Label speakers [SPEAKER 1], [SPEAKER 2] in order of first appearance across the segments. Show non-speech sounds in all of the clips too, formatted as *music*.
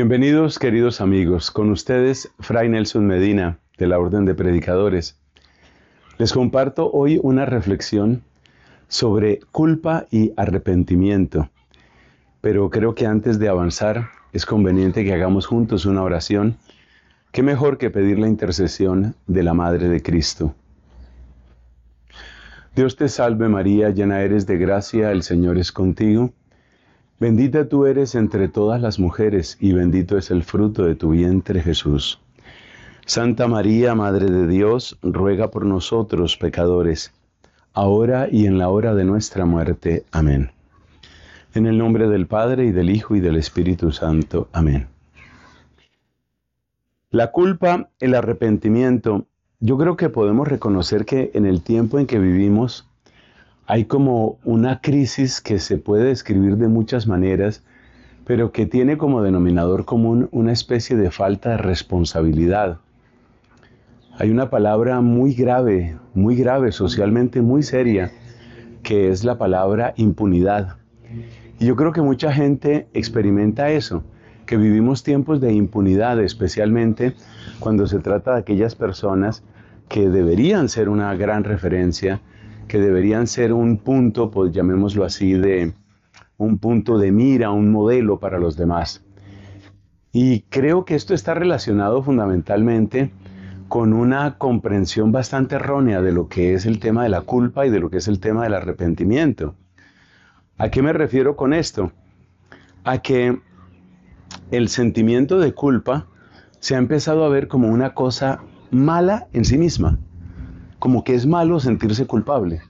[SPEAKER 1] Bienvenidos queridos amigos, con ustedes Fray Nelson Medina de la Orden de Predicadores. Les comparto hoy una reflexión sobre culpa y arrepentimiento, pero creo que antes de avanzar es conveniente que hagamos juntos una oración. ¿Qué mejor que pedir la intercesión de la Madre de Cristo? Dios te salve María, llena eres de gracia, el Señor es contigo. Bendita tú eres entre todas las mujeres y bendito es el fruto de tu vientre Jesús. Santa María, Madre de Dios, ruega por nosotros pecadores, ahora y en la hora de nuestra muerte. Amén. En el nombre del Padre y del Hijo y del Espíritu Santo. Amén. La culpa, el arrepentimiento, yo creo que podemos reconocer que en el tiempo en que vivimos, hay como una crisis que se puede describir de muchas maneras, pero que tiene como denominador común una especie de falta de responsabilidad. Hay una palabra muy grave, muy grave, socialmente muy seria, que es la palabra impunidad. Y yo creo que mucha gente experimenta eso, que vivimos tiempos de impunidad, especialmente cuando se trata de aquellas personas que deberían ser una gran referencia, que deberían ser un punto, pues llamémoslo así, de un punto de mira, un modelo para los demás. Y creo que esto está relacionado fundamentalmente con una comprensión bastante errónea de lo que es el tema de la culpa y de lo que es el tema del arrepentimiento. ¿A qué me refiero con esto? A que el sentimiento de culpa se ha empezado a ver como una cosa mala en sí misma como que es malo sentirse culpable.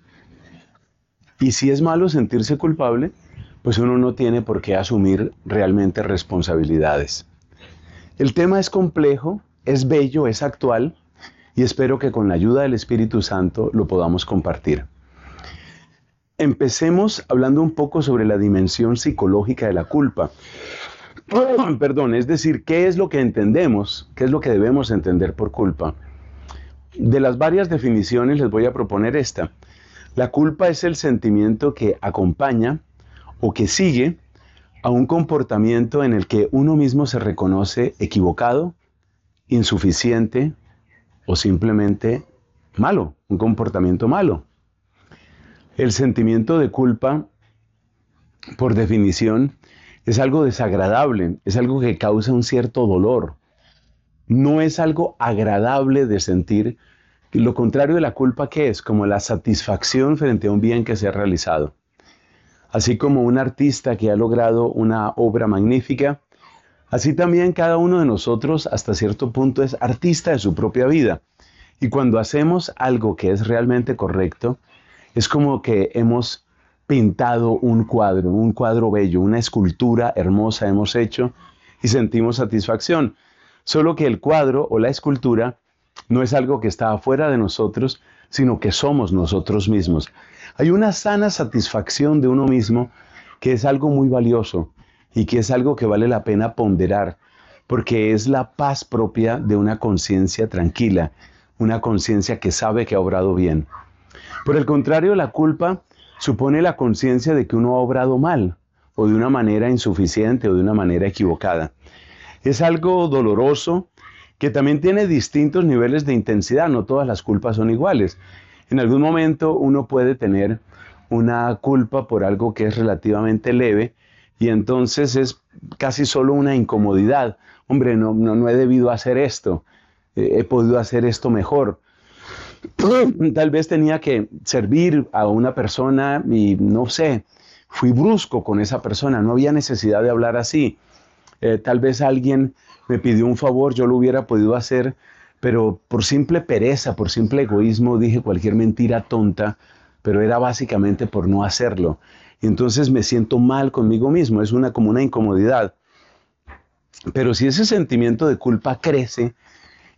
[SPEAKER 1] Y si es malo sentirse culpable, pues uno no tiene por qué asumir realmente responsabilidades. El tema es complejo, es bello, es actual y espero que con la ayuda del Espíritu Santo lo podamos compartir. Empecemos hablando un poco sobre la dimensión psicológica de la culpa. *clears throat* Perdón, es decir, ¿qué es lo que entendemos? ¿Qué es lo que debemos entender por culpa? De las varias definiciones les voy a proponer esta. La culpa es el sentimiento que acompaña o que sigue a un comportamiento en el que uno mismo se reconoce equivocado, insuficiente o simplemente malo, un comportamiento malo. El sentimiento de culpa, por definición, es algo desagradable, es algo que causa un cierto dolor, no es algo agradable de sentir. Lo contrario de la culpa que es como la satisfacción frente a un bien que se ha realizado. Así como un artista que ha logrado una obra magnífica, así también cada uno de nosotros hasta cierto punto es artista de su propia vida. Y cuando hacemos algo que es realmente correcto, es como que hemos pintado un cuadro, un cuadro bello, una escultura hermosa hemos hecho y sentimos satisfacción. Solo que el cuadro o la escultura no es algo que está afuera de nosotros, sino que somos nosotros mismos. Hay una sana satisfacción de uno mismo que es algo muy valioso y que es algo que vale la pena ponderar, porque es la paz propia de una conciencia tranquila, una conciencia que sabe que ha obrado bien. Por el contrario, la culpa supone la conciencia de que uno ha obrado mal, o de una manera insuficiente, o de una manera equivocada. Es algo doloroso que también tiene distintos niveles de intensidad, no todas las culpas son iguales. En algún momento uno puede tener una culpa por algo que es relativamente leve y entonces es casi solo una incomodidad. Hombre, no, no, he debido hacer esto, eh, he podido hacer esto mejor. *clears throat* Tal vez tenía que servir a una persona y no sé, fui brusco con esa persona, no había necesidad de hablar así. Eh, tal vez alguien me pidió un favor, yo lo hubiera podido hacer, pero por simple pereza, por simple egoísmo, dije cualquier mentira tonta, pero era básicamente por no hacerlo. entonces me siento mal conmigo mismo, es una como una incomodidad. Pero si ese sentimiento de culpa crece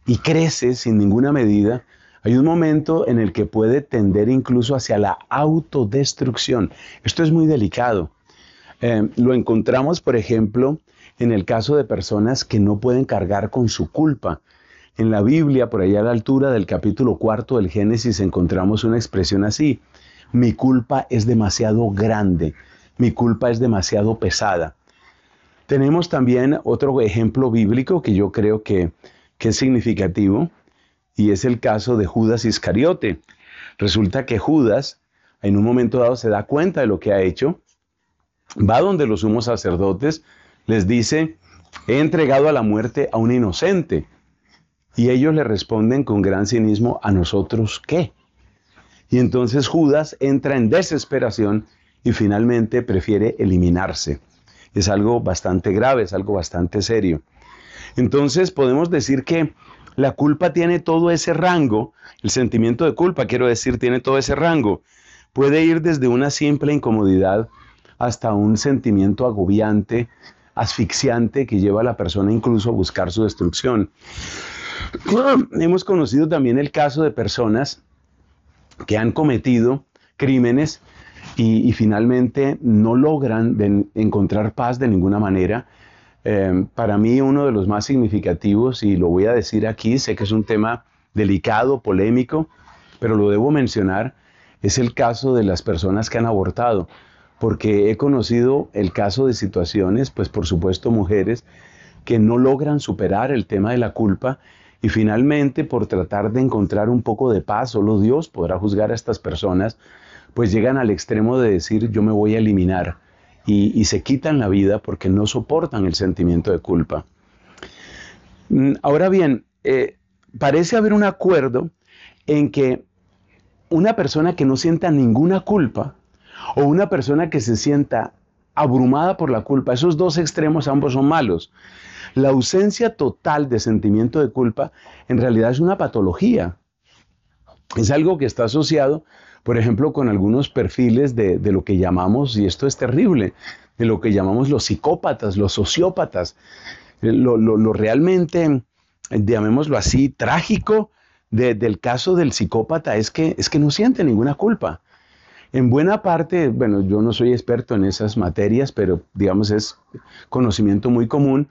[SPEAKER 1] y crece sin ninguna medida, hay un momento en el que puede tender incluso hacia la autodestrucción. Esto es muy delicado. Eh, lo encontramos, por ejemplo, en el caso de personas que no pueden cargar con su culpa. En la Biblia, por allá a la altura del capítulo cuarto del Génesis, encontramos una expresión así. Mi culpa es demasiado grande, mi culpa es demasiado pesada. Tenemos también otro ejemplo bíblico que yo creo que, que es significativo y es el caso de Judas Iscariote. Resulta que Judas en un momento dado se da cuenta de lo que ha hecho, va donde los sumos sacerdotes, les dice, he entregado a la muerte a un inocente. Y ellos le responden con gran cinismo, ¿a nosotros qué? Y entonces Judas entra en desesperación y finalmente prefiere eliminarse. Es algo bastante grave, es algo bastante serio. Entonces podemos decir que la culpa tiene todo ese rango, el sentimiento de culpa, quiero decir, tiene todo ese rango. Puede ir desde una simple incomodidad hasta un sentimiento agobiante asfixiante que lleva a la persona incluso a buscar su destrucción. *clears throat* Hemos conocido también el caso de personas que han cometido crímenes y, finalmente no logran encontrar paz de ninguna manera. Em, para mí uno de los más significativos, y lo voy a decir aquí, sé que es un tema delicado, polémico, pero lo debo mencionar, es el caso de las personas que han abortado porque he conocido el caso de situaciones, pues por supuesto mujeres, que no logran superar el tema de la culpa y finalmente por tratar de encontrar un poco de paz, solo Dios podrá juzgar a estas personas, pues llegan al extremo de decir yo me voy a eliminar y, se quitan la vida porque no soportan el sentimiento de culpa. Mm, ahora bien, eh, parece haber un acuerdo en que una persona que no sienta ninguna culpa o una persona que se sienta abrumada por la culpa. Esos dos extremos ambos son malos. La ausencia total de sentimiento de culpa en realidad es una patología. Es algo que está asociado, por ejemplo, con algunos perfiles de, lo que llamamos, y esto es terrible, de lo que llamamos los psicópatas, los sociópatas, lo, realmente, llamémoslo así, trágico del caso del psicópata es que, es que no siente ninguna culpa. En buena parte, bueno, yo no soy experto en esas materias, pero digamos es conocimiento muy común.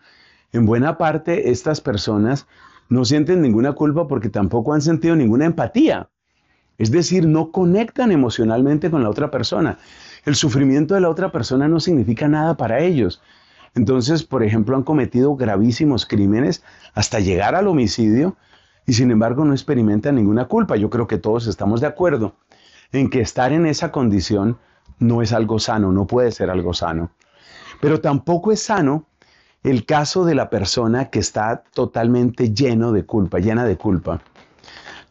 [SPEAKER 1] En buena parte, estas personas no sienten ninguna culpa porque tampoco han sentido ninguna empatía. Es decir, no conectan emocionalmente con la otra persona. El sufrimiento de la otra persona no significa nada para ellos. Entonces, por ejemplo, han cometido gravísimos crímenes hasta llegar al homicidio y sin embargo no experimentan ninguna culpa. Yo creo que todos estamos de acuerdo en que estar en esa condición no es algo sano, no puede ser algo sano. Pero tampoco es sano el caso de la persona que está totalmente lleno de culpa, llena de culpa.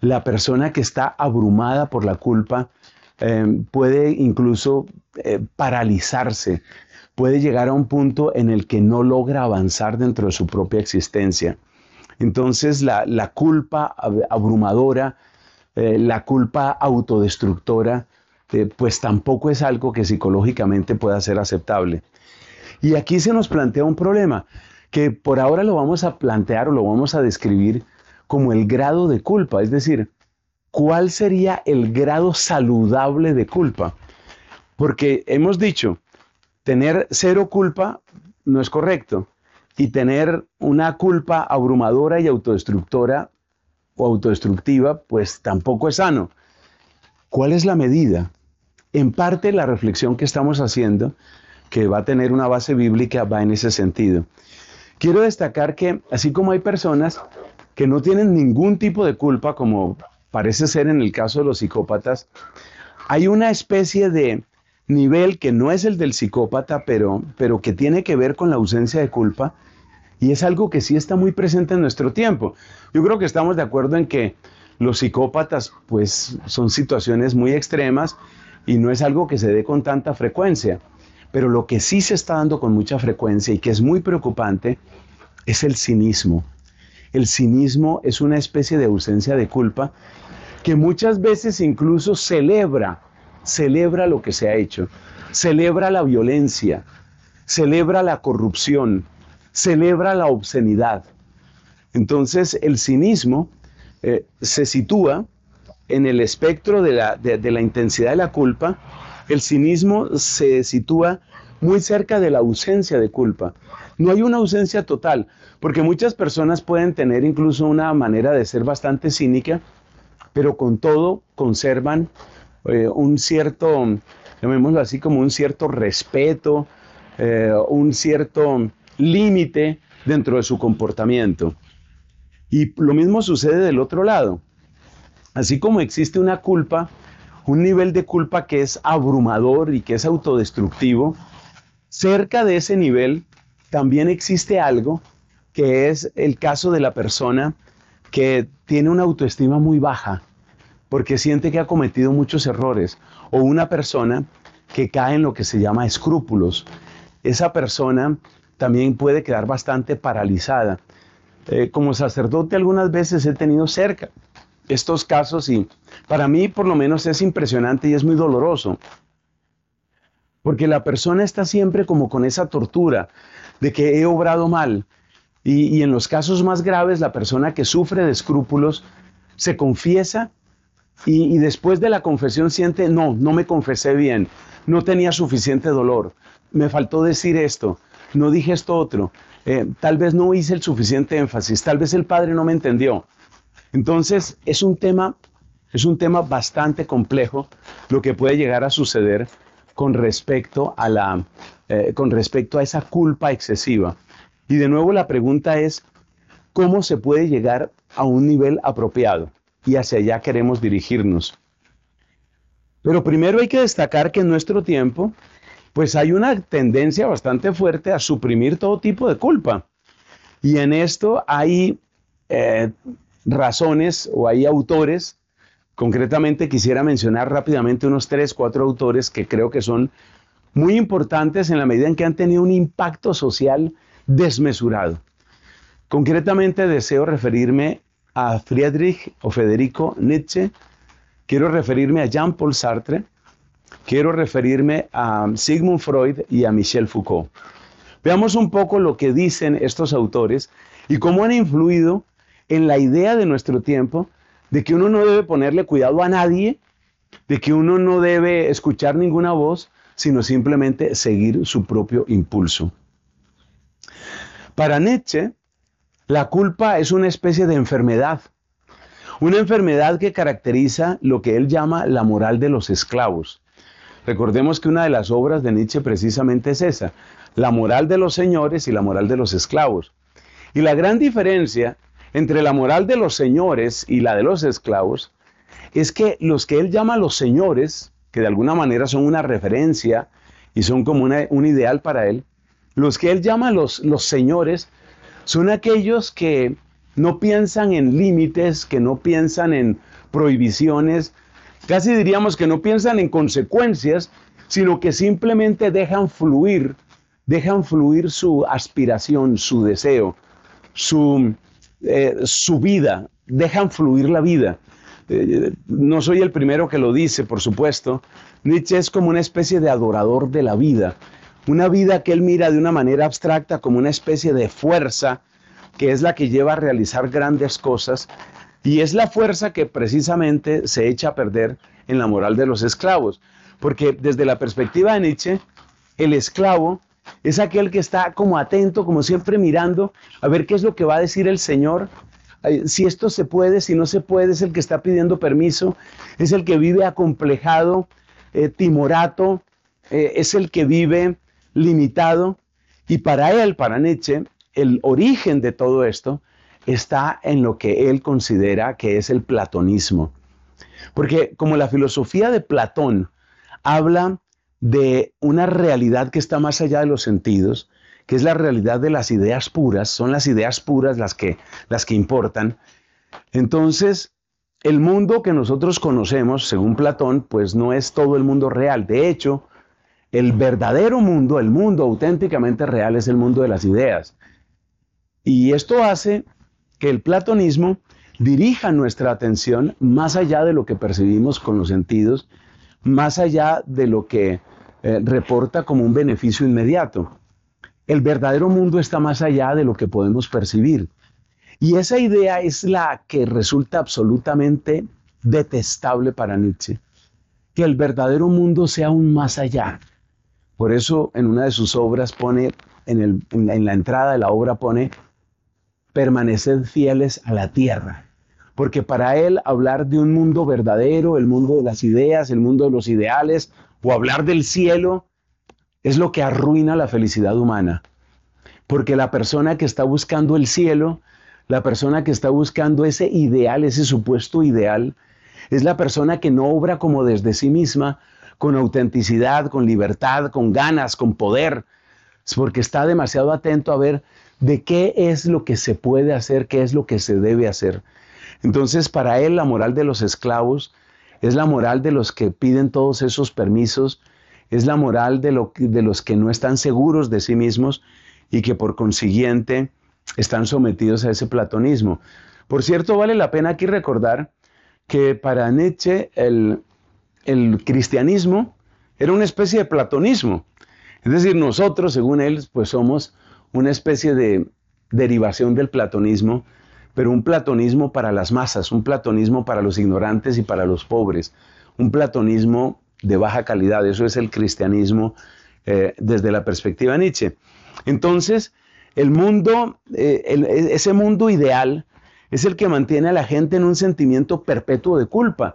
[SPEAKER 1] La persona que está abrumada por la culpa eh, puede incluso eh, paralizarse, puede llegar a un punto en el que no logra avanzar dentro de su propia existencia. Entonces la, la culpa abrumadora eh, la culpa autodestructora, eh, pues tampoco es algo que psicológicamente pueda ser aceptable. Y aquí se nos plantea un problema que por ahora lo vamos a plantear o lo vamos a describir como el grado de culpa, es decir, ¿cuál sería el grado saludable de culpa? Porque hemos dicho, tener cero culpa no es correcto y tener una culpa abrumadora y autodestructora o autodestructiva, pues tampoco es sano. ¿Cuál es la medida? En parte la reflexión que estamos haciendo, que va a tener una base bíblica, va en ese sentido. Quiero destacar que así como hay personas que no tienen ningún tipo de culpa, como parece ser en el caso de los psicópatas, hay una especie de nivel que no es el del psicópata, pero, pero que tiene que ver con la ausencia de culpa, y es algo que sí está muy presente en nuestro tiempo. Yo creo que estamos de acuerdo en que los psicópatas pues son situaciones muy extremas y no es algo que se dé con tanta frecuencia. Pero lo que sí se está dando con mucha frecuencia y que es muy preocupante es el cinismo. El cinismo es una especie de ausencia de culpa que muchas veces incluso celebra, celebra lo que se ha hecho, celebra la violencia, celebra la corrupción, celebra la obscenidad. Entonces el cinismo eh, se sitúa en el espectro de la, intensidad de la culpa, el cinismo se sitúa muy cerca de la ausencia de culpa. No hay una ausencia total, porque muchas personas pueden tener incluso una manera de ser bastante cínica, pero con todo conservan eh, un cierto, llamémoslo así, como un cierto respeto, eh, un cierto límite dentro de su comportamiento. Y lo mismo sucede del otro lado. Así como existe una culpa, un nivel de culpa que es abrumador y que es autodestructivo, cerca de ese nivel también existe algo que es el caso de la persona que tiene una autoestima muy baja porque siente que ha cometido muchos errores o una persona que cae en lo que se llama escrúpulos. Esa persona también puede quedar bastante paralizada. Eh, como sacerdote algunas veces he tenido cerca estos casos y para mí por lo menos es impresionante y es muy doloroso, porque la persona está siempre como con esa tortura de que he obrado mal y, en los casos más graves la persona que sufre de escrúpulos se confiesa y después de la confesión siente, no, no me confesé bien, no tenía suficiente dolor, me faltó decir esto, no dije esto otro, eh, tal vez no hice el suficiente énfasis, tal vez el padre no me entendió. Entonces, es un tema, es un tema bastante complejo lo que puede llegar a suceder con respecto a la, eh, con respecto a esa culpa excesiva. Y de nuevo la pregunta es, ¿cómo se puede llegar a un nivel apropiado? Y hacia allá queremos dirigirnos. Pero primero hay que destacar que en nuestro tiempo pues hay una tendencia bastante fuerte a suprimir todo tipo de culpa. Y en esto hay eh, razones o hay autores, concretamente quisiera mencionar rápidamente unos tres, cuatro autores que creo que son muy importantes en la medida en que han tenido un impacto social desmesurado. Concretamente deseo referirme a Friedrich o Federico Nietzsche, quiero referirme a Jean-Paul Sartre, quiero referirme a Sigmund Freud y a Michel Foucault. Veamos un poco lo que dicen estos autores y cómo han influido en la idea de nuestro tiempo de que uno no debe ponerle cuidado a nadie, de que uno no debe escuchar ninguna voz, sino simplemente seguir su propio impulso. Para Nietzsche, la culpa es una especie de enfermedad, una enfermedad que caracteriza lo que él llama la moral de los esclavos. Recordemos que una de las obras de Nietzsche precisamente es esa, la moral de los señores y la moral de los esclavos. Y la gran diferencia entre la moral de los señores y la de los esclavos es que los que él llama los señores, que de alguna manera son una referencia y son como un ideal para él, los que él llama los, los señores son aquellos que no piensan en límites, que no piensan en prohibiciones, Casi diríamos que no piensan en consecuencias, sino que simplemente dejan fluir, dejan fluir su aspiración, su deseo, su, eh, su vida, dejan fluir la vida. Eh, no soy el primero que lo dice, por supuesto. Nietzsche es como una especie de adorador de la vida, una vida que él mira de una manera abstracta como una especie de fuerza que es la que lleva a realizar grandes cosas y es la fuerza que precisamente se echa a perder en la moral de los esclavos. Porque desde la perspectiva de Nietzsche, el esclavo es aquel que está como atento, como siempre mirando a ver qué es lo que va a decir el Señor, si esto se puede, si no se puede, es el que está pidiendo permiso, es el que vive acomplejado, eh, timorato, eh, es el que vive limitado. Y para él, para Nietzsche, el origen de todo esto está en lo que él considera que es el platonismo. Porque como la filosofía de Platón habla de una realidad que está más allá de los sentidos, que es la realidad de las ideas puras, son las ideas puras las que, las que importan. Entonces, el mundo que nosotros conocemos, según Platón, pues no es todo el mundo real. De hecho, el verdadero mundo, el mundo auténticamente real, es el mundo de las ideas. Y esto hace que el platonismo dirija nuestra atención más allá de lo que percibimos con los sentidos, más allá de lo que eh, reporta como un beneficio inmediato. El verdadero mundo está más allá de lo que podemos percibir. Y esa idea es la que resulta absolutamente detestable para Nietzsche. Que el verdadero mundo sea un más allá. Por eso en una de sus obras pone, en la entrada de la obra pone, permanecen fieles a la tierra. Porque para él hablar de un mundo verdadero, el mundo de las ideas, el mundo de los ideales, o hablar del cielo, es lo que arruina la felicidad humana. Porque la persona que está buscando el cielo, la persona que está buscando ese ideal, ese supuesto ideal, es la persona que no obra como desde sí misma, con autenticidad, con libertad, con ganas, con poder, porque está demasiado atento a ver de qué es lo que se puede hacer, qué es lo que se debe hacer. Entonces, para él la moral de los esclavos es la moral de los que piden todos esos permisos, es la moral de, lo, de los que no están seguros de sí mismos y que por consiguiente están sometidos a ese platonismo. Por cierto, vale la pena aquí recordar que para Nietzsche el, el cristianismo era una especie de platonismo. Es decir, nosotros, según él, pues somos una especie de derivación del platonismo, pero un platonismo para las masas, un platonismo para los ignorantes y para los pobres, un platonismo de baja calidad, eso es el cristianismo eh, desde la perspectiva de Nietzsche. Entonces, el mundo, eh, ese mundo ideal es el que mantiene a la gente en un sentimiento perpetuo de culpa,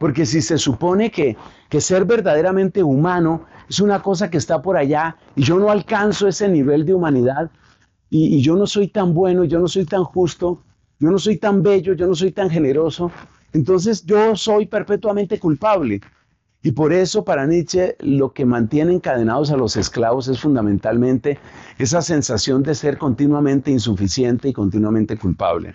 [SPEAKER 1] porque si se supone que, ser verdaderamente humano es una cosa que está por allá y yo no alcanzo ese nivel de humanidad y, y yo no soy tan bueno, yo no soy tan justo, yo no soy tan bello, yo no soy tan generoso, entonces yo soy perpetuamente culpable. Y por eso para Nietzsche lo que mantiene encadenados a los esclavos es fundamentalmente esa sensación de ser continuamente insuficiente y continuamente culpable.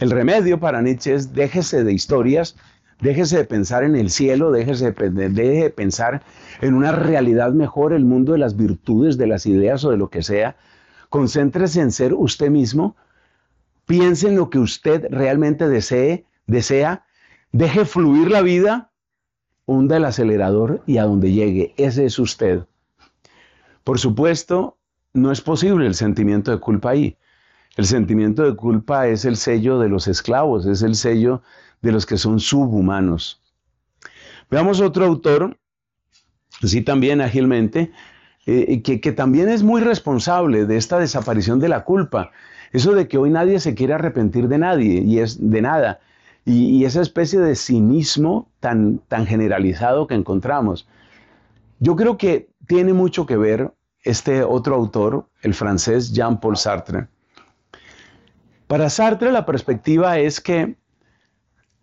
[SPEAKER 1] El remedio para Nietzsche es déjese de historias, déjese de pensar en el cielo, déjese de, de pensar en una realidad mejor, el mundo de las virtudes, de las ideas o de lo que sea. Concéntrese en ser usted mismo, piense en lo que usted realmente desee, desea, deje fluir la vida, hunda el acelerador y a donde llegue, ese es usted. Por supuesto, no es posible el sentimiento de culpa ahí. El sentimiento de culpa es el sello de los esclavos, es el sello de los que son subhumanos. Veamos otro autor, así también ágilmente, eh, que, también es muy responsable de esta desaparición de la culpa. Eso de que hoy nadie se quiere arrepentir de nadie y es de nada. Y, esa especie de cinismo tan, tan generalizado que encontramos. Yo creo que tiene mucho que ver este otro autor, el francés Jean-Paul Sartre. Para Sartre la perspectiva es que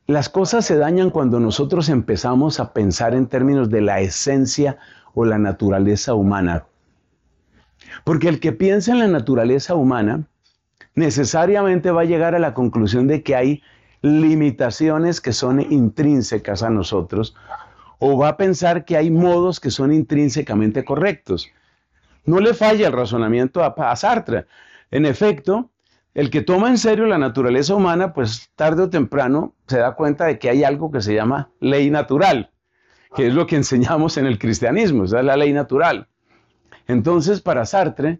[SPEAKER 1] las cosas se dañan cuando nosotros empezamos a pensar en términos de la esencia o la naturaleza humana. Porque el que piensa en la naturaleza humana necesariamente va a llegar a la conclusión de que hay limitaciones que son intrínsecas a nosotros o va a pensar que hay modos que son intrínsecamente correctos. No le falla el razonamiento a, Sartre. En efecto, el que toma en serio la naturaleza humana, pues tarde o temprano se da cuenta de que hay algo que se llama ley natural, que es lo que enseñamos en el cristianismo, es la ley natural. Entonces, para Sartre,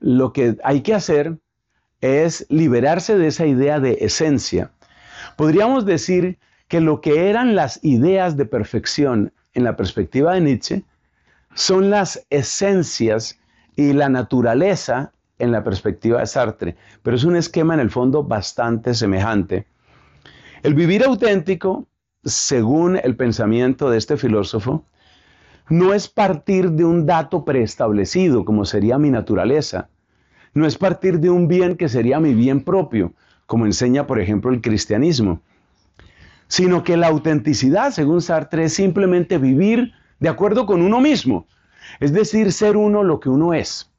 [SPEAKER 1] lo que hay que hacer es liberarse de esa idea de esencia. Podríamos decir que lo que eran las ideas de perfección en la perspectiva de Nietzsche son las esencias y la naturaleza en la perspectiva de Sartre, pero es un esquema en el fondo bastante semejante. El vivir auténtico, según el pensamiento de este filósofo, no es partir de un dato preestablecido, como sería mi naturaleza, no es partir de un bien que sería mi bien propio, como enseña, por ejemplo, el cristianismo, sino que la autenticidad, según Sartre, es simplemente vivir de acuerdo con uno mismo, es decir, ser uno lo que uno es.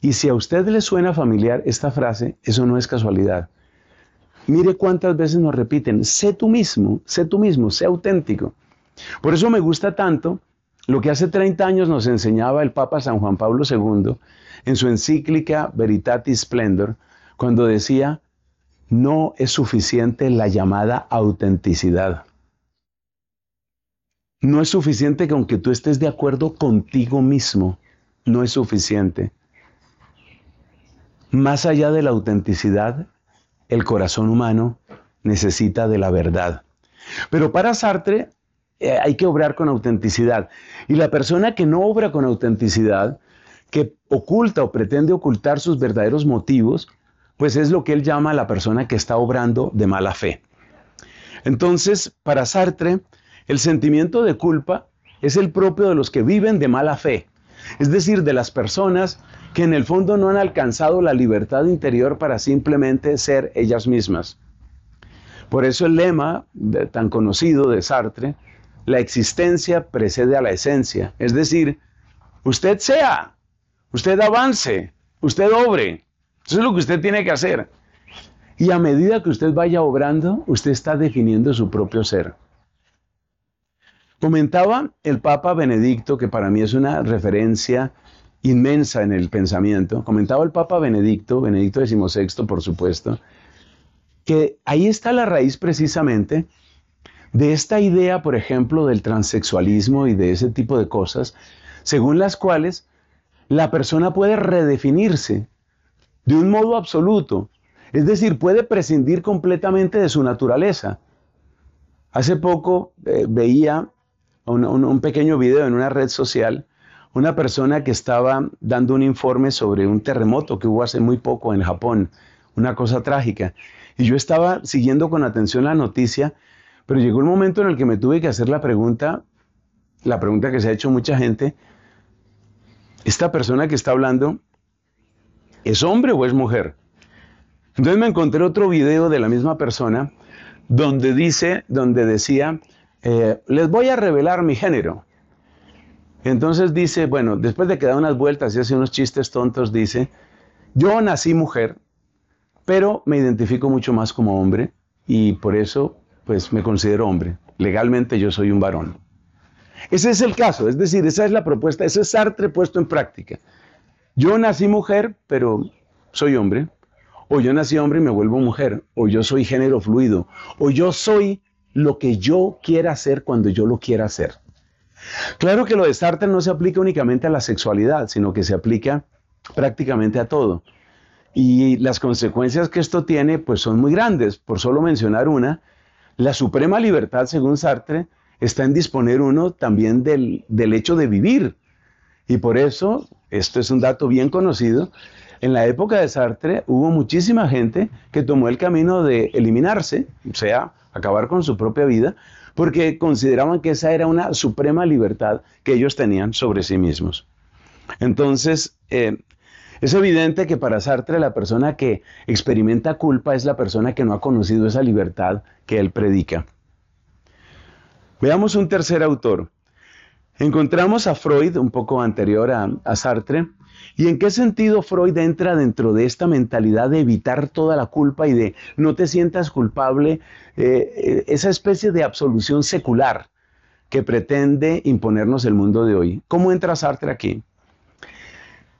[SPEAKER 1] Y si a usted le suena familiar esta frase, eso no es casualidad. Mire cuántas veces nos repiten, sé tú mismo, sé tú mismo, sé auténtico. Por eso me gusta tanto lo que hace 30 años nos enseñaba el Papa San Juan Pablo II en su encíclica Veritatis Splendor, cuando decía, no es suficiente la llamada autenticidad. No es suficiente que aunque tú estés de acuerdo contigo mismo, no es suficiente. Más allá de la autenticidad, el corazón humano necesita de la verdad. Pero para Sartre eh, hay que obrar con autenticidad. Y la persona que no obra con autenticidad, que oculta o pretende ocultar sus verdaderos motivos, pues es lo que él llama la persona que está obrando de mala fe. Entonces, para Sartre, el sentimiento de culpa es el propio de los que viven de mala fe, es decir, de las personas que en el fondo no han alcanzado la libertad interior para simplemente ser ellas mismas. Por eso el lema tan conocido de Sartre, la existencia precede a la esencia. Es decir, usted sea, usted avance, usted obre. Eso es lo que usted tiene que hacer. Y a medida que usted vaya obrando, usted está definiendo su propio ser. Comentaba el Papa Benedicto, que para mí es una referencia inmensa en el pensamiento. Comentaba el Papa Benedicto, Benedicto XVI, por supuesto, que ahí está la raíz precisamente de esta idea, por ejemplo, del transexualismo y de ese tipo de cosas, según las cuales la persona puede redefinirse de un modo absoluto, es decir, puede prescindir completamente de su naturaleza. Hace poco eh, veía un, un, pequeño video en una red social una persona que estaba dando un informe sobre un terremoto que hubo hace muy poco en Japón, una cosa trágica. Y yo estaba siguiendo con atención la noticia, pero llegó el momento en el que me tuve que hacer la pregunta, la pregunta que se ha hecho mucha gente, ¿esta persona que está hablando es hombre o es mujer? Entonces me encontré otro video de la misma persona donde dice, donde decía, eh, les voy a revelar mi género. Entonces dice, bueno, después de que da unas vueltas y hace unos chistes tontos, dice, yo nací mujer, pero me identifico mucho más como hombre y por eso pues me considero hombre. Legalmente yo soy un varón. Ese es el caso, es decir, esa es la propuesta, ese es Sartre puesto en práctica. Yo nací mujer, pero soy hombre. O yo nací hombre y me vuelvo mujer. O yo soy género fluido. O yo soy lo que yo quiera ser cuando yo lo quiera hacer. Claro que lo de Sartre no se aplica únicamente a la sexualidad, sino que se aplica prácticamente a todo. Y las consecuencias que esto tiene pues son muy grandes. Por solo mencionar una, la suprema libertad, según Sartre, está en disponer uno también del, del hecho de vivir. Y por eso, esto es un dato bien conocido, en la época de Sartre hubo muchísima gente que tomó el camino de eliminarse, o sea, acabar con su propia vida, porque consideraban que esa era una suprema libertad que ellos tenían sobre sí mismos. Entonces, eh, es evidente que para Sartre la persona que experimenta culpa es la persona que no ha conocido esa libertad que él predica. Veamos un tercer autor. Encontramos a Freud, un poco anterior a Sartre, ¿Y en qué sentido Freud entra dentro de esta mentalidad de evitar toda la culpa y de no te sientas culpable? Eh, eh, esa especie de absolución secular que pretende imponernos el mundo de hoy. ¿Cómo entra Sartre aquí?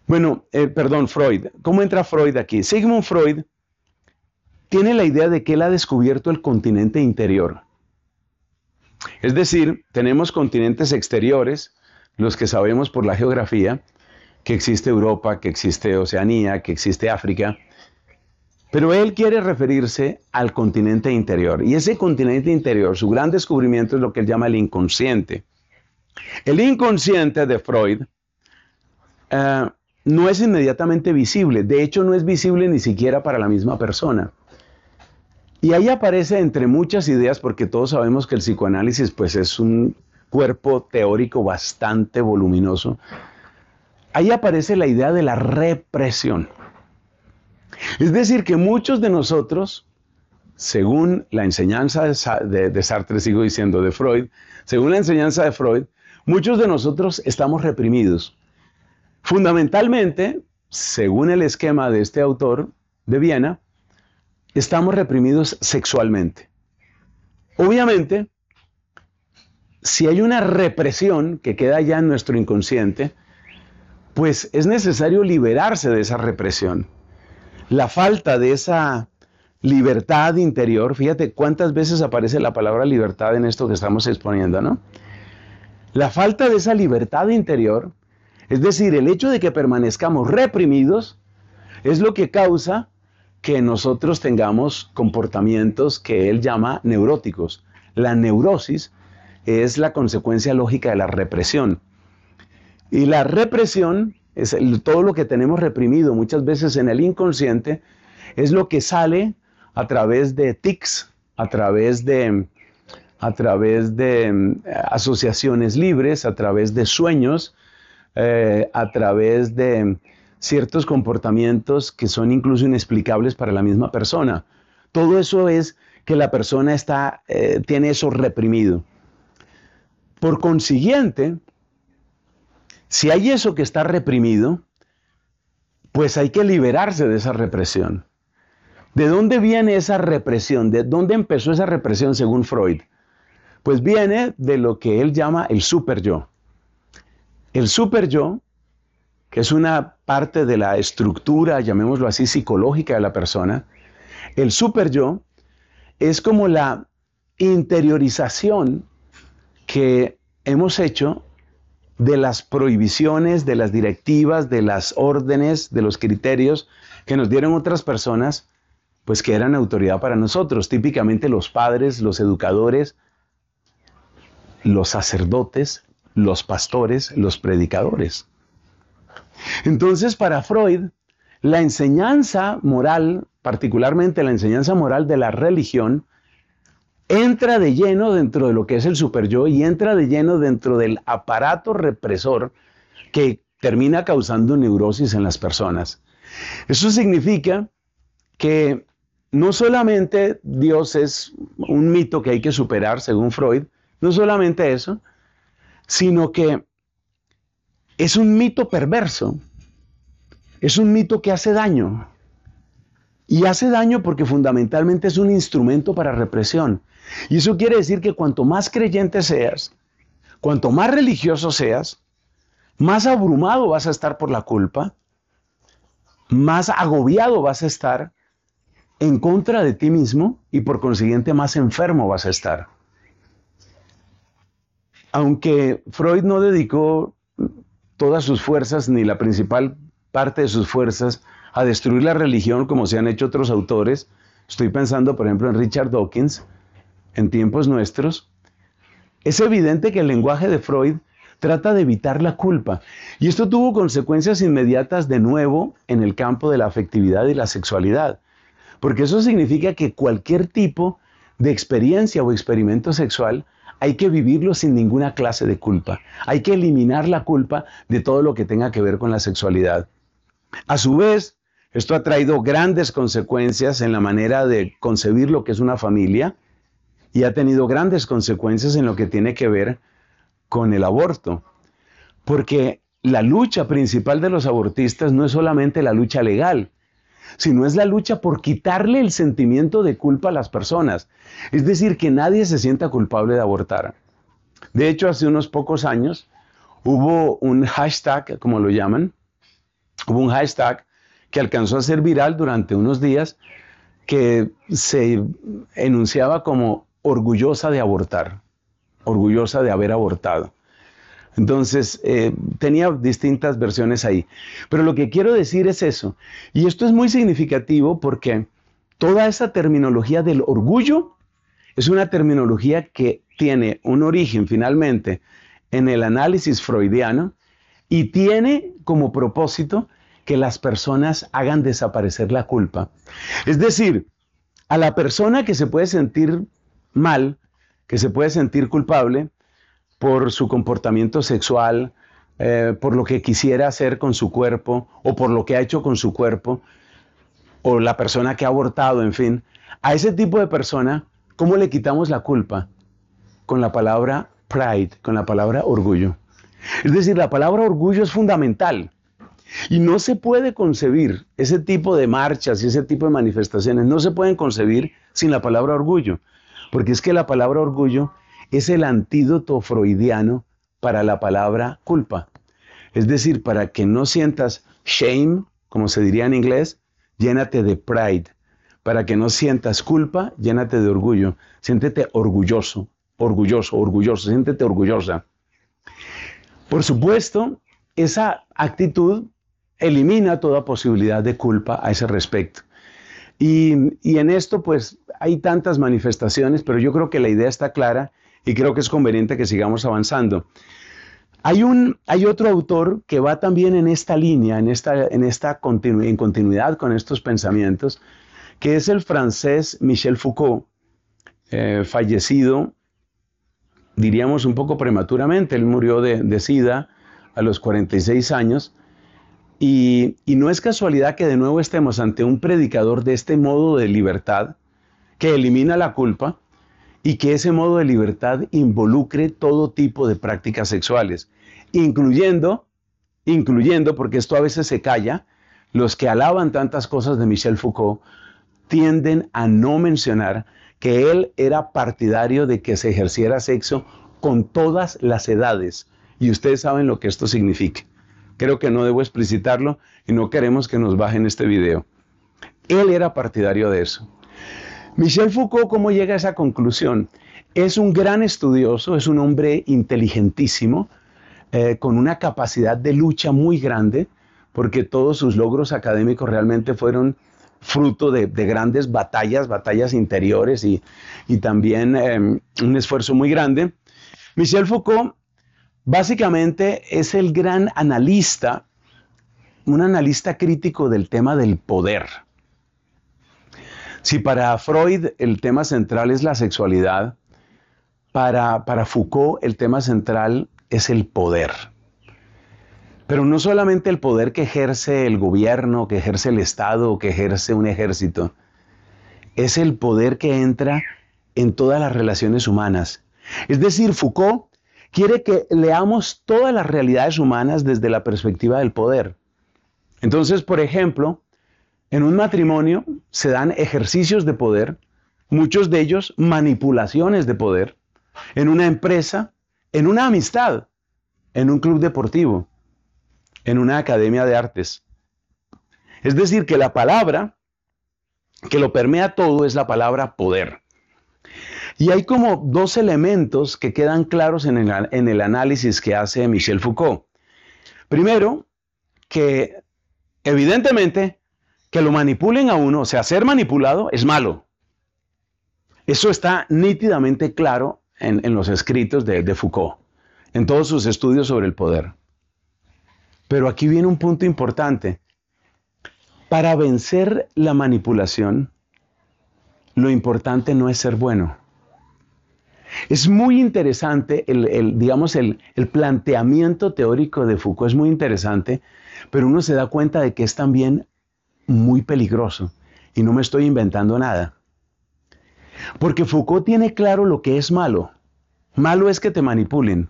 [SPEAKER 1] Bueno, eh, perdón, Freud. ¿Cómo entra Freud aquí? Sigmund Freud tiene la idea de que él ha descubierto el continente interior. Es decir, tenemos continentes exteriores, los que sabemos por la geografía, que existe Europa, que existe Oceanía, que existe África. Pero él quiere referirse al continente interior. Y ese continente interior, su gran descubrimiento es lo que él llama el inconsciente. El inconsciente de Freud eh, no es inmediatamente visible. De hecho, no es visible ni siquiera para la misma persona. Y ahí aparece entre muchas ideas, porque todos sabemos que el psicoanálisis pues, es un cuerpo teórico bastante voluminoso ahí aparece la idea de la represión. Es decir, que muchos de nosotros, según la enseñanza de, Sartre, sigo diciendo, de Freud, según la enseñanza de Freud, muchos de nosotros estamos reprimidos. Fundamentalmente, según el esquema de este autor de Viena, estamos reprimidos sexualmente. Obviamente, si hay una represión que queda ya en nuestro inconsciente, pues es necesario liberarse de esa represión. La falta de esa libertad interior, fíjate cuántas veces aparece la palabra libertad en esto que estamos exponiendo, ¿no? La falta de esa libertad interior, es decir, el hecho de que permanezcamos reprimidos, es lo que causa que nosotros tengamos comportamientos que él llama neuróticos. La neurosis es la consecuencia lógica de la represión. Y la represión es todo lo que tenemos reprimido muchas veces en el inconsciente, es lo que sale a través de tics, a través de, a través de mm, asociaciones libres, a través de sueños, eh, a través de mm, ciertos comportamientos que son incluso inexplicables para la misma persona. Todo eso es que la persona está, eh, tiene eso reprimido. Por consiguiente, si hay eso que está reprimido, pues hay que liberarse de esa represión. ¿De dónde viene esa represión? ¿De dónde empezó esa represión según Freud? Pues viene de lo que él llama el super yo. El super yo, que es una parte de la estructura, llamémoslo así, psicológica de la persona, el super yo es como la interiorización que hemos hecho de las prohibiciones, de las directivas, de las órdenes, de los criterios que nos dieron otras personas, pues que eran autoridad para nosotros, típicamente los padres, los educadores, los sacerdotes, los pastores, los predicadores. Entonces, para Freud, la enseñanza moral, particularmente la enseñanza moral de la religión, entra de lleno dentro de lo que es el super yo y entra de lleno dentro del aparato represor que termina causando neurosis en las personas. Eso significa que no solamente Dios es un mito que hay que superar, según Freud, no solamente eso, sino que es un mito perverso, es un mito que hace daño. Y hace daño porque fundamentalmente es un instrumento para represión. Y eso quiere decir que cuanto más creyente seas, cuanto más religioso seas, más abrumado vas a estar por la culpa, más agobiado vas a estar en contra de ti mismo y por consiguiente más enfermo vas a estar. Aunque Freud no dedicó todas sus fuerzas ni la principal parte de sus fuerzas a destruir la religión como se han hecho otros autores, estoy pensando por ejemplo en Richard Dawkins, en tiempos nuestros, es evidente que el lenguaje de Freud trata de evitar la culpa. Y esto tuvo consecuencias inmediatas de nuevo en el campo de la afectividad y la sexualidad. Porque eso significa que cualquier tipo de experiencia o experimento sexual hay que vivirlo sin ninguna clase de culpa. Hay que eliminar la culpa de todo lo que tenga que ver con la sexualidad. A su vez, esto ha traído grandes consecuencias en la manera de concebir lo que es una familia y ha tenido grandes consecuencias en lo que tiene que ver con el aborto. Porque la lucha principal de los abortistas no es solamente la lucha legal, sino es la lucha por quitarle el sentimiento de culpa a las personas. Es decir, que nadie se sienta culpable de abortar. De hecho, hace unos pocos años hubo un hashtag, como lo llaman, hubo un hashtag que alcanzó a ser viral durante unos días que se enunciaba como orgullosa de abortar, orgullosa de haber abortado. Entonces, eh, tenía distintas versiones ahí. Pero lo que quiero decir es eso. Y esto es muy significativo porque toda esa terminología del orgullo es una terminología que tiene un origen finalmente en el análisis freudiano y tiene como propósito que las personas hagan desaparecer la culpa. Es decir, a la persona que se puede sentir mal, que se puede sentir culpable por su comportamiento sexual, eh, por lo que quisiera hacer con su cuerpo o por lo que ha hecho con su cuerpo, o la persona que ha abortado, en fin. A ese tipo de persona, ¿cómo le quitamos la culpa? Con la palabra pride, con la palabra orgullo. Es decir, la palabra orgullo es fundamental. Y no se puede concebir ese tipo de marchas y ese tipo de manifestaciones, no se pueden concebir sin la palabra orgullo. Porque es que la palabra orgullo es el antídoto freudiano para la palabra culpa. Es decir, para que no sientas shame, como se diría en inglés, llénate de pride. Para que no sientas culpa, llénate de orgullo. Siéntete orgulloso, orgulloso, orgulloso, siéntete orgullosa. Por supuesto, esa actitud elimina toda posibilidad de culpa a ese respecto. Y, en esto, pues, hay tantas manifestaciones, pero yo creo que la idea está clara y creo que es conveniente que sigamos avanzando. Hay, otro autor que va también en esta línea, en, esta, continuidad con estos pensamientos, que es el francés Michel Foucault, eh, fallecido, diríamos un poco prematuramente, él murió de, de SIDA a los 46 años, y, no es casualidad que de nuevo estemos ante un predicador de este modo de libertad que elimina la culpa y que ese modo de libertad involucre todo tipo de prácticas sexuales, incluyendo, incluyendo, porque esto a veces se calla, los que alaban tantas cosas de Michel Foucault tienden a no mencionar que él era partidario de que se ejerciera sexo con todas las edades. Y ustedes saben lo que esto significa. Creo que no debo explicitarlo y no queremos que nos bajen este video. Él era partidario de eso. Michel Foucault, ¿cómo llega a esa conclusión? Es un gran estudioso, es un hombre inteligentísimo, eh, con una capacidad de lucha muy grande, porque todos sus logros académicos realmente fueron fruto de, grandes batallas, batallas interiores y, también em, un esfuerzo muy grande. Michel Foucault Básicamente es el gran analista, un analista crítico del tema del poder. Si para Freud el tema central es la sexualidad, para, para Foucault el tema central es el poder. Pero no solamente el poder que ejerce el gobierno, que ejerce el Estado, que ejerce un ejército, es el poder que entra en todas las relaciones humanas. Es decir, Foucault quiere que leamos todas las realidades humanas desde la perspectiva del poder. Entonces, por ejemplo, en un matrimonio se dan ejercicios de poder, muchos de ellos manipulaciones de poder, en una empresa, en una amistad, en un club deportivo, en una academia de artes. Es decir, que la palabra que lo permea todo es la palabra poder. Y hay como dos elementos que quedan claros en el, análisis que hace Michel Foucault. Primero, que evidentemente que lo manipulen a uno, o sea, ser manipulado es malo. Eso está nítidamente claro en, los escritos de Foucault, en todos sus estudios sobre el poder. Pero aquí viene un punto importante. Para vencer la manipulación, lo importante no es ser bueno. Es muy interesante, el, digamos, el, el, planteamiento teórico de Foucault es muy interesante, pero uno se da cuenta de que es también muy peligroso. Y no me estoy inventando nada. Porque Foucault tiene claro lo que es malo. Malo es que te manipulen.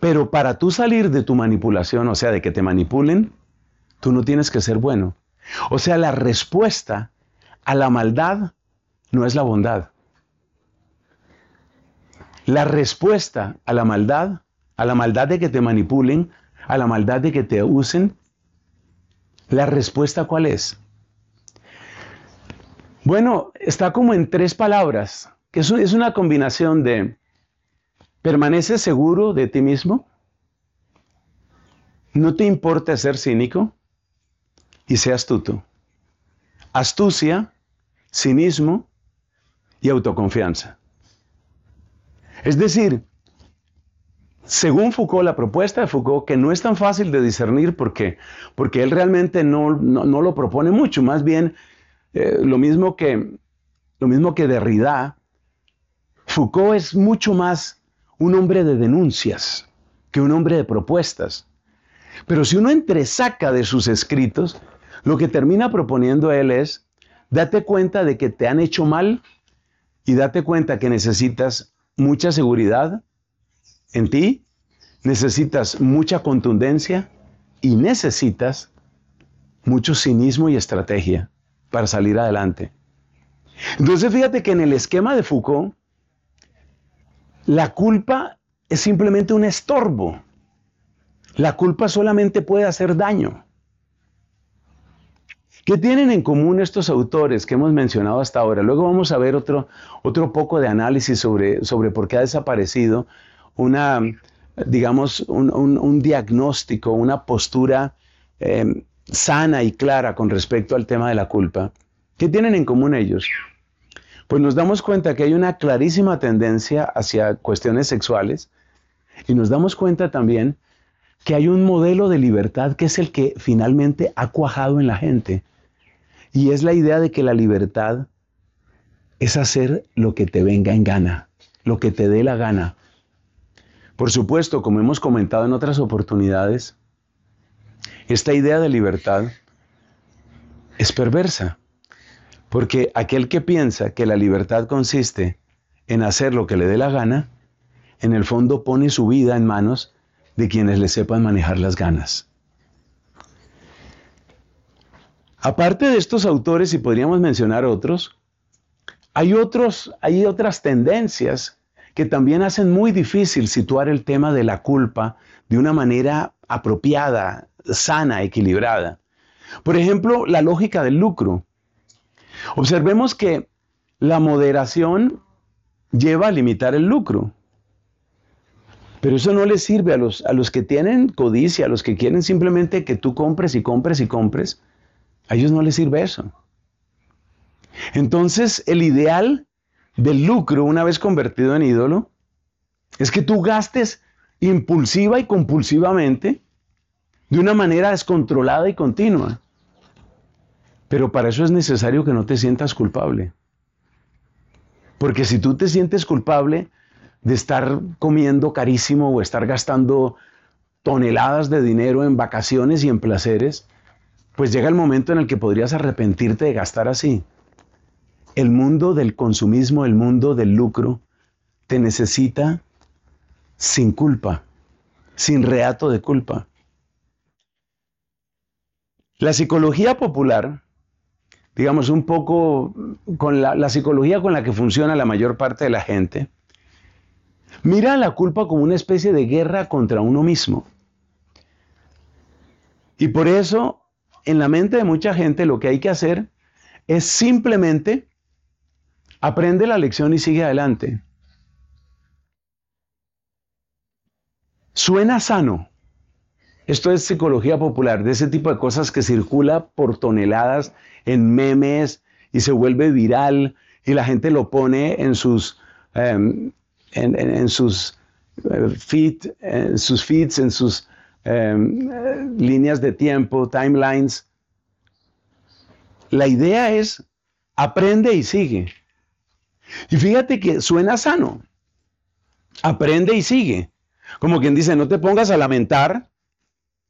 [SPEAKER 1] Pero para tú salir de tu manipulación, o sea, de que te manipulen, tú no tienes que ser bueno. O sea, la respuesta a la maldad no es la bondad. La respuesta a la maldad, a la maldad de que te manipulen, a la maldad de que te usen, ¿la respuesta cuál es? Bueno, está como en tres palabras, que es una combinación de permaneces seguro de ti mismo, no te importa ser cínico y sea astuto. Astucia, cinismo y autoconfianza. Es decir, según Foucault, la propuesta de Foucault, que no es tan fácil de discernir porque, porque él realmente no, lo propone mucho, más bien eh, lo, mismo que, lo mismo que Derrida, Foucault es mucho más un hombre de denuncias que un hombre de propuestas. Pero si uno entresaca de sus escritos, lo que termina proponiendo él es, date cuenta de que te han hecho mal y date cuenta que necesitas mucha seguridad en ti, necesitas mucha contundencia y necesitas mucho cinismo y estrategia para salir adelante. Entonces fíjate que en el esquema de Foucault, la culpa es simplemente un estorbo. La culpa solamente puede hacer daño. ¿Qué tienen en común estos autores que hemos mencionado hasta ahora? Luego vamos a ver otro, otro poco de análisis sobre, sobre por qué ha desaparecido una, digamos, un, diagnóstico, una postura em, sana y clara con respecto al tema de la culpa. ¿Qué tienen en común ellos? Pues nos damos cuenta que hay una clarísima tendencia hacia cuestiones sexuales y nos damos cuenta también que hay un modelo de libertad que es el que finalmente ha cuajado en la gente y es la idea de que la libertad es hacer lo que te venga en gana, lo que te dé la gana. Por supuesto, como hemos comentado en otras oportunidades, esta idea de libertad es perversa, porque aquel que piensa que la libertad consiste en hacer lo que le dé la gana, en el fondo pone su vida en manos de quienes le sepan manejar las ganas. Aparte de estos autores, y podríamos mencionar otros, hay, otros, hay otras tendencias que también hacen muy difícil situar el tema de la culpa de una manera apropiada, sana, equilibrada. Por ejemplo, la lógica del lucro. Observemos que la moderación lleva a limitar el lucro. Pero eso no le sirve a los, a los que tienen codicia, a los que quieren simplemente que tú compres y compres y compres. A ellos no les sirve eso. Entonces, el ideal del lucro, una vez convertido en ídolo, es que tú gastes impulsiva y compulsivamente de una manera descontrolada y continua. Pero para eso es necesario que no te sientas culpable. Porque si tú te sientes culpable de estar comiendo carísimo o estar gastando toneladas de dinero en vacaciones y en placeres, pues llega el momento en el que podrías arrepentirte de gastar así. El mundo del consumismo, el mundo del lucro, te necesita sin culpa, sin reato de culpa. La psicología popular, digamos un poco con la, la, psicología con la que funciona la mayor parte de la gente, mira a la culpa como una especie de guerra contra uno mismo. Y por eso en la mente de mucha gente lo que hay que hacer es simplemente aprende la lección y sigue adelante. Suena sano. Esto es psicología popular, de ese tipo de cosas que circula por toneladas en memes y se vuelve viral y la gente lo pone en sus, em, eh, en sus feeds, en sus Em, líneas de tiempo, timelines. La idea es aprende y sigue. Y fíjate que suena sano. Aprende y sigue. Como quien dice, no te pongas a lamentar,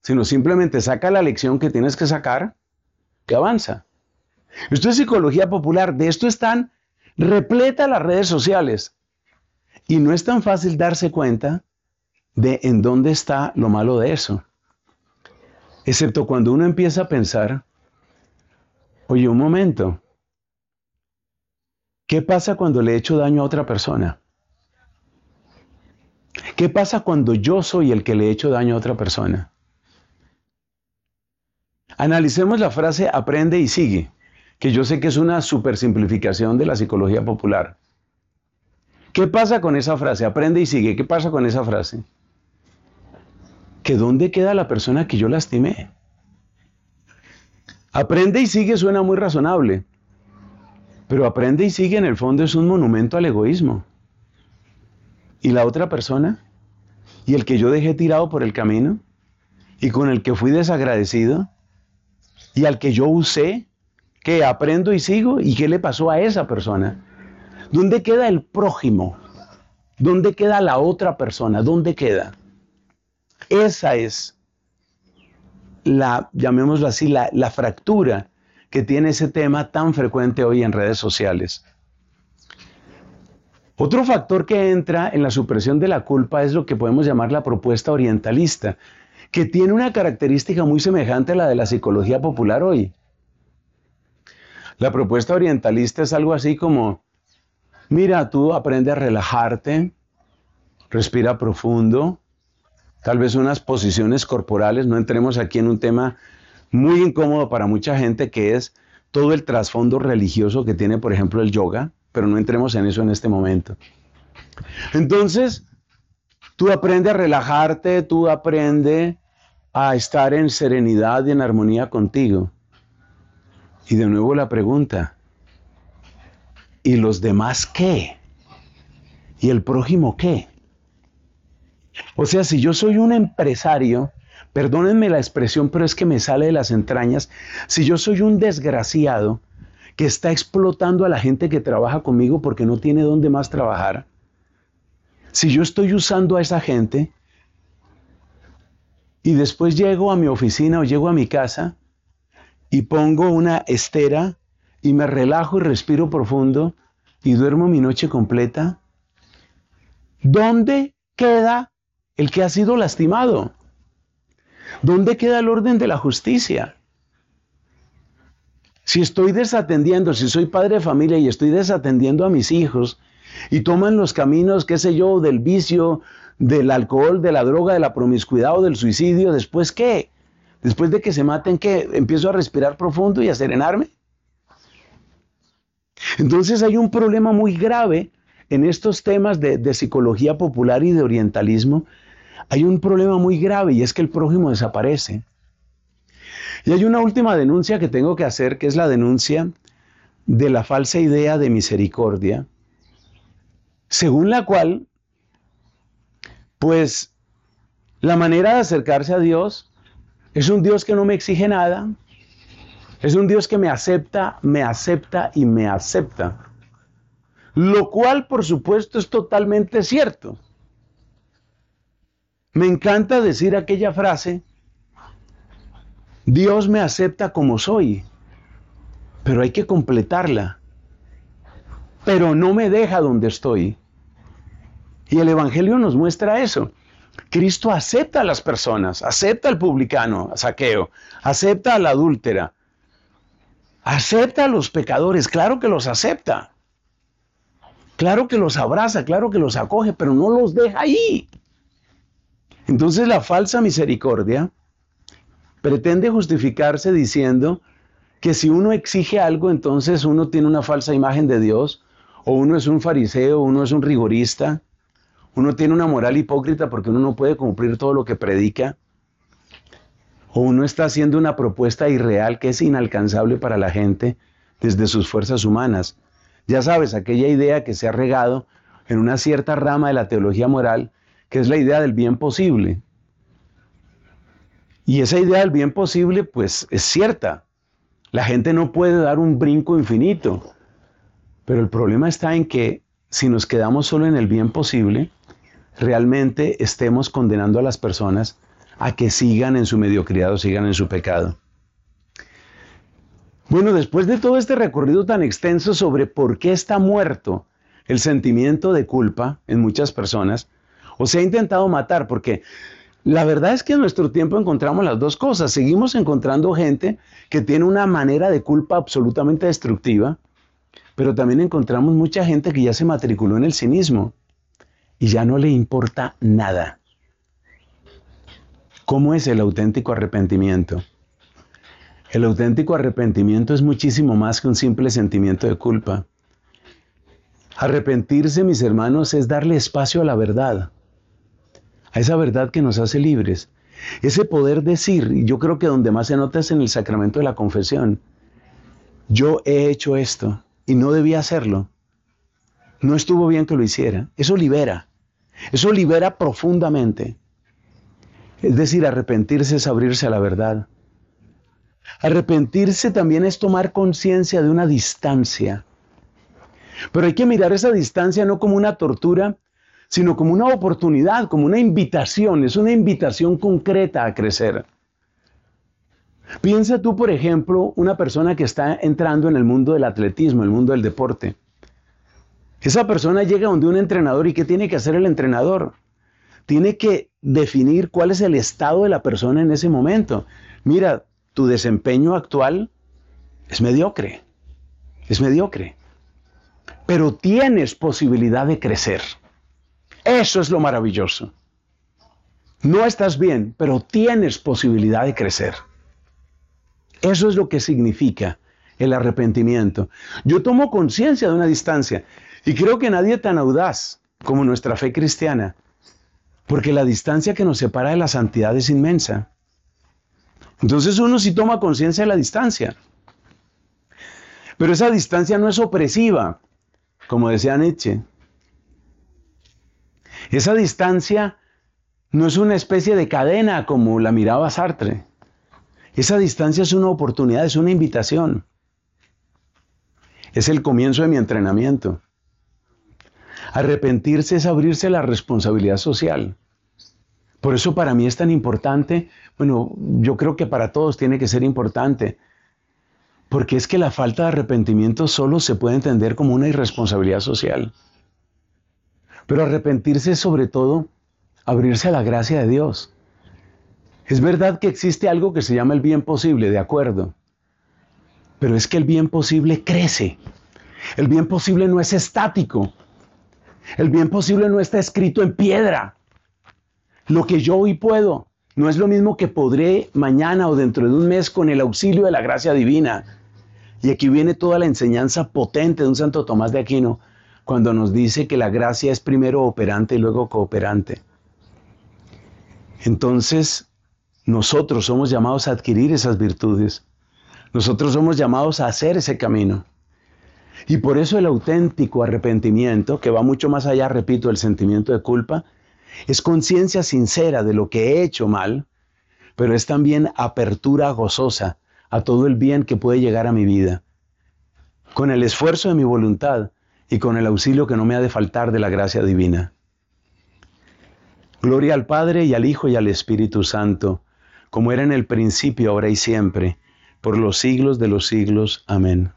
[SPEAKER 1] sino simplemente saca la lección que tienes que sacar, que avanza. Esto es psicología popular, de esto están repletas las redes sociales. Y no es tan fácil darse cuenta de en dónde está lo malo de eso. Excepto cuando uno empieza a pensar, oye, un momento, ¿qué pasa cuando le he hecho daño a otra persona? ¿Qué pasa cuando yo soy el que le he hecho daño a otra persona? Analicemos la frase aprende y sigue, que yo sé que es una supersimplificación de la psicología popular. ¿Qué pasa con esa frase? Aprende y sigue. ¿Qué pasa con esa frase? dónde queda la persona que yo lastimé. Aprende y sigue suena muy razonable, pero aprende y sigue en el fondo es un monumento al egoísmo. ¿Y la otra persona? ¿Y el que yo dejé tirado por el camino? ¿Y con el que fui desagradecido? ¿Y al que yo usé? ¿qué aprendo y sigo? ¿Y qué le pasó a esa persona? ¿Dónde queda el prójimo? ¿Dónde queda la otra persona? ¿Dónde queda? Esa es la, llamémoslo así, la, la fractura que tiene ese tema tan frecuente hoy en redes sociales. Otro factor que entra en la supresión de la culpa es lo que podemos llamar la propuesta orientalista, que tiene una característica muy semejante a la de la psicología popular hoy. La propuesta orientalista es algo así como, mira, tú aprende a relajarte, respira profundo, tal vez unas posiciones corporales, no entremos aquí en un tema muy incómodo para mucha gente que es todo el trasfondo religioso que tiene, por ejemplo, el yoga, pero no entremos en eso en este momento. Entonces, tú aprendes a relajarte, tú aprendes a estar en serenidad y en armonía contigo. Y de nuevo la pregunta, ¿y los demás qué? ¿Y el prójimo qué? O sea, si yo soy un empresario, perdónenme la expresión, pero es que me sale de las entrañas, si yo soy un desgraciado que está explotando a la gente que trabaja conmigo porque no tiene dónde más trabajar, si yo estoy usando a esa gente y después llego a mi oficina o llego a mi casa y pongo una estera y me relajo y respiro profundo y duermo mi noche completa, ¿dónde queda el que ha sido lastimado? ¿Dónde queda el orden de la justicia? Si estoy desatendiendo, si soy padre de familia y estoy desatendiendo a mis hijos y toman los caminos, qué sé yo, del vicio, del alcohol, de la droga, de la promiscuidad o del suicidio, después qué? Después de que se maten, ¿qué? ¿Empiezo a respirar profundo y a serenarme? Entonces hay un problema muy grave en estos temas de, de psicología popular y de orientalismo hay un problema muy grave y es que el prójimo desaparece. Y hay una última denuncia que tengo que hacer, que es la denuncia de la falsa idea de misericordia, según la cual, pues, la manera de acercarse a Dios es un Dios que no me exige nada, es un Dios que me acepta, me acepta y me acepta. Lo cual, por supuesto, es totalmente cierto. Me encanta decir aquella frase, Dios me acepta como soy, pero hay que completarla, pero no me deja donde estoy. Y el Evangelio nos muestra eso. Cristo acepta a las personas, acepta al publicano, a saqueo, acepta a la adúltera, acepta a los pecadores, claro que los acepta, claro que los abraza, claro que los acoge, pero no los deja ahí. Entonces la falsa misericordia pretende justificarse diciendo que si uno exige algo, entonces uno tiene una falsa imagen de Dios, o uno es un fariseo, uno es un rigorista, uno tiene una moral hipócrita porque uno no puede cumplir todo lo que predica, o uno está haciendo una propuesta irreal que es inalcanzable para la gente desde sus fuerzas humanas. Ya sabes, aquella idea que se ha regado en una cierta rama de la teología moral que es la idea del bien posible. Y esa idea del bien posible, pues es cierta. La gente no puede dar un brinco infinito. Pero el problema está en que si nos quedamos solo en el bien posible, realmente estemos condenando a las personas a que sigan en su mediocridad o sigan en su pecado. Bueno, después de todo este recorrido tan extenso sobre por qué está muerto el sentimiento de culpa en muchas personas, o se ha intentado matar, porque la verdad es que en nuestro tiempo encontramos las dos cosas. Seguimos encontrando gente que tiene una manera de culpa absolutamente destructiva, pero también encontramos mucha gente que ya se matriculó en el cinismo y ya no le importa nada. ¿Cómo es el auténtico arrepentimiento? El auténtico arrepentimiento es muchísimo más que un simple sentimiento de culpa. Arrepentirse, mis hermanos, es darle espacio a la verdad a esa verdad que nos hace libres. Ese poder decir, y yo creo que donde más se nota es en el sacramento de la confesión. Yo he hecho esto y no debía hacerlo. No estuvo bien que lo hiciera. Eso libera. Eso libera profundamente. Es decir, arrepentirse es abrirse a la verdad. Arrepentirse también es tomar conciencia de una distancia. Pero hay que mirar esa distancia no como una tortura, sino como una oportunidad, como una invitación, es una invitación concreta a crecer. Piensa tú, por ejemplo, una persona que está entrando en el mundo del atletismo, el mundo del deporte. Esa persona llega donde un entrenador y ¿qué tiene que hacer el entrenador? Tiene que definir cuál es el estado de la persona en ese momento. Mira, tu desempeño actual es mediocre, es mediocre, pero tienes posibilidad de crecer. Eso es lo maravilloso. No estás bien, pero tienes posibilidad de crecer. Eso es lo que significa el arrepentimiento. Yo tomo conciencia de una distancia y creo que nadie tan audaz como nuestra fe cristiana, porque la distancia que nos separa de la santidad es inmensa. Entonces uno sí toma conciencia de la distancia, pero esa distancia no es opresiva, como decía Nietzsche. Esa distancia no es una especie de cadena como la miraba Sartre. Esa distancia es una oportunidad, es una invitación. Es el comienzo de mi entrenamiento. Arrepentirse es abrirse a la responsabilidad social. Por eso para mí es tan importante, bueno, yo creo que para todos tiene que ser importante, porque es que la falta de arrepentimiento solo se puede entender como una irresponsabilidad social. Pero arrepentirse es sobre todo abrirse a la gracia de Dios. Es verdad que existe algo que se llama el bien posible, de acuerdo. Pero es que el bien posible crece. El bien posible no es estático. El bien posible no está escrito en piedra. Lo que yo hoy puedo no es lo mismo que podré mañana o dentro de un mes con el auxilio de la gracia divina. Y aquí viene toda la enseñanza potente de un Santo Tomás de Aquino cuando nos dice que la gracia es primero operante y luego cooperante. Entonces, nosotros somos llamados a adquirir esas virtudes. Nosotros somos llamados a hacer ese camino. Y por eso el auténtico arrepentimiento, que va mucho más allá, repito, el sentimiento de culpa, es conciencia sincera de lo que he hecho mal, pero es también apertura gozosa a todo el bien que puede llegar a mi vida. Con el esfuerzo de mi voluntad, y con el auxilio que no me ha de faltar de la gracia divina. Gloria al Padre y al Hijo y al Espíritu Santo, como era en el principio, ahora y siempre, por los siglos de los siglos. Amén.